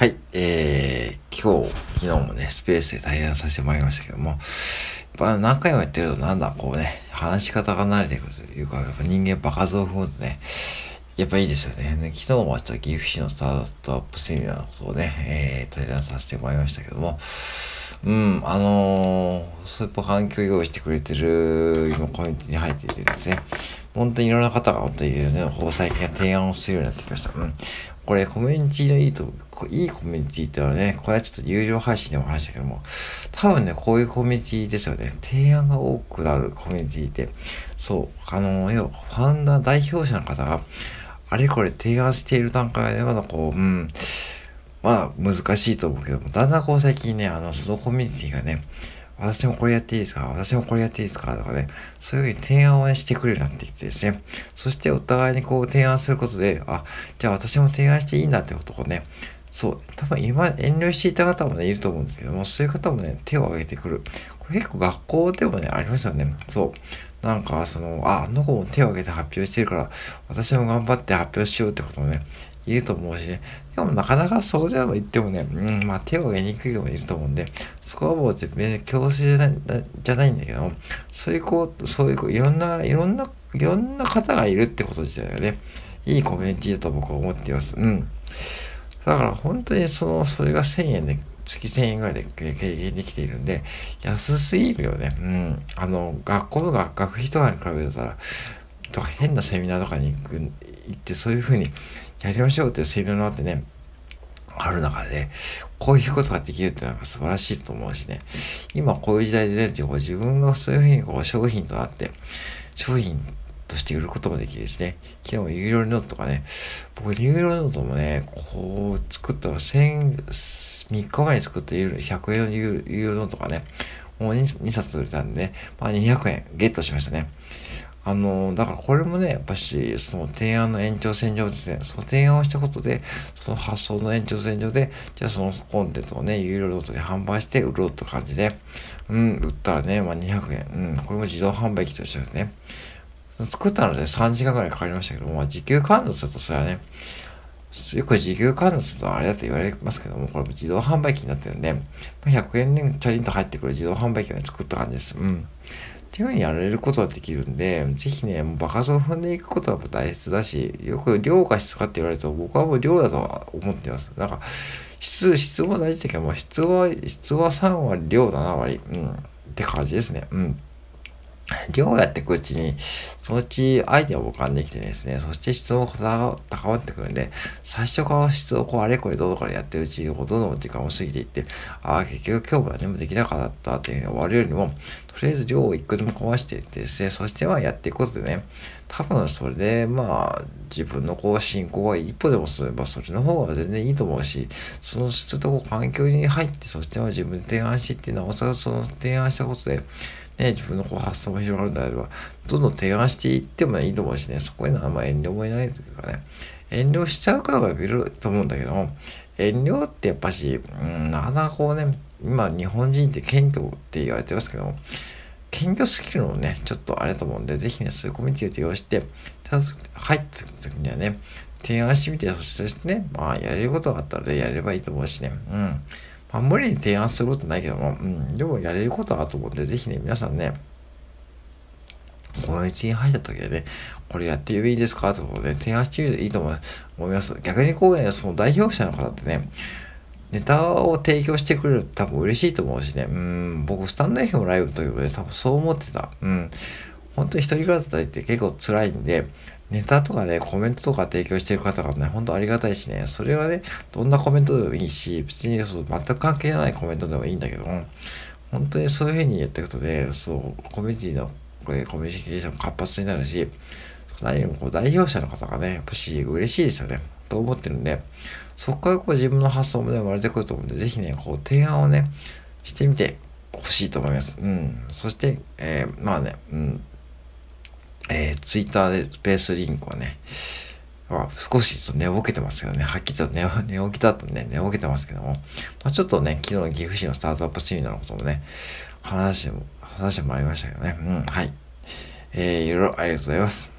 はい、えー、今日、昨日もね、スペースで対談させてもらいましたけども、やっぱ何回もやってるとなんだ、こうね、話し方が慣れてくるというか、やっぱ人間場数を踏むとね、やっぱいいですよね。昨日もあった岐阜市のスタートアップセミナーのことをね、えー、対談させてもらいましたけども、うん、あのー、そういった環境を用意してくれてる今コミュニティに入っていてですね、本当にいろんな方が本当にいろんな最近は提案をするようになってきました。うん。これコミュニティのいいと、いいコミュニティってのはね、これはちょっと有料配信でも話したけども、多分ね、こういうコミュニティですよね。提案が多くなるコミュニティって、そう、あの、要はファンダー代表者の方が、あれこれ提案している段階でまだこう、うん、まあ難しいと思うけども、だんだんこう最近ね、あの、そのコミュニティがね、私もこれやっていいですか？私もこれやっていいですかとかね、そういうふうに提案を、ね、してくれるようになってきてですね、そしてお互いにこう提案することで、あ、じゃあ私も提案していいんだってことをね、そう、多分今遠慮していた方もね、いると思うんですけども、そういう方もね、手を挙げてくる。これ結構学校でもね、ありますよね。そう。なんか、その、あ、あの子も手を挙げて発表してるから、私も頑張って発表しようってこともね、いると思うしね。でもなかなかそうでも言ってもね、うん、まあ手を挙げにくい人もいると思うんで、そこはもう別に強制じゃないじゃないんだけど、そういうこう、そういうこう、いろんな、いろんな、いろんな方がいるってこと自体がね、いいコミュニティだと僕は思っています。うん。だから本当にその、それが1000円で、月1000円ぐらいで経験できているんで、安すぎるよね。うん。あの、学校の学学費とかに比べたら、とか変なセミナーとかに行く行ってそういうふうにやりましょうっていうセミナーがあってね、ある中で、こういうことができるっていうのは素晴らしいと思うしね、今こういう時代でね、自分がそういうふうにこう商品となって、商品として売ることもできるしね、昨日も有料ノートとかね、僕有料ノートもね、こう作ったの先、3日前に作った100円の有料ノートとかね、もう 2, 2冊売れたんで、まあ200円ゲットしましたね。あの、だからこれもね、やっぱし、その提案の延長線上ですね、その提案をしたことで、その発想の延長線上で、じゃあそのコンテンツをね、有料ロートで販売して売ろうって感じで、うん、売ったらね、まあ200円、うん、これも自動販売機としてはね、作ったので3時間ぐらいかかりましたけども、まあ、時給換算するとそれはね、よく時給換算するとあれだと言われますけども、これも自動販売機になってるんで、ま、100円でチャリンと入ってくる自動販売機を、ね、作った感じです。うん。っていうふうにやられることはできるんで、ぜひね、もう場数を踏んでいくことは大切だし、よく量か質かって言われると、僕はもう量だとは思ってます。なんか、質、質も大事だけども、質は、質は3割、量7割。うん。って感じですね。うん。量やっていくうちに、そのうちアイデアも浮かんできてですね、そして質も高まってくるんで、最初から質をこうあれこれどうからやってるうちに、どんどん時間を過ぎていって、ああ、結局今日は何もできなかったっていうふうに終わるよりも、とりあえず量を一個でも壊していってですね、そしてはやっていくことでね、多分それでまあ自分のこう進行が一歩でもすればそっちの方が全然いいと思うし、そのちょっとこう環境に入って、そしては自分で提案していって、なおさらその提案したことで、ね、自分のこう発想が広がるのであれば、どんどん提案していってもいいと思うしね、そこにはあんま遠慮もいないというかね、遠慮しちゃう方がいると思うんだけども、遠慮ってやっぱし、うん、なかなかこうね、今日本人って謙虚って言われてますけども、謙虚すぎるのもね、ちょっとあれだと思うんで、ぜひね、そういうコミュニティを利用して、入った時にはね、提案してみて、そしてね、まあ、やれることがあったら、やればいいと思うしね、うん。まあ、無理に提案することないけども、うん、でもやれることはあると思うんで、ぜひね、皆さんね、コミュニティに入った時でね、これやってよいいですかってことで、ね、提案してみるといいと思います。逆にこうね、その代表者の方ってね、ネタを提供してくれると多分嬉しいと思うしね、うん、僕、スタンド FM ライブということで多分そう思ってた。うん。本当に一人語りって結構辛いんで、ネタとかね、コメントとか提供してる方がね、ほんとありがたいしね、それはね、どんなコメントでもいいし、別にそう全く関係ないコメントでもいいんだけども、本当にそういうふうに言ったことで、そう、コミュニティのこれコミュニケーション活発になるし、何よりもこう代表者の方がね、やっぱし嬉しいですよね、と思ってるんで、そこからこう自分の発想もね、生まれてくると思うんで、ぜひね、こう提案をね、してみてほしいと思います。うん。そして、えー、まあね、うん。えー、ツイッターでスペースリンクはね、まあ、少し寝ぼけてますけどね、はっきりと寝寝起きだとね、寝ぼけてますけども、まあ、ちょっとね、昨日の岐阜市のスタートアップセミナーのこともね、話しても、話してもらいましたけどね、うん、はい。えー、いろいろありがとうございます。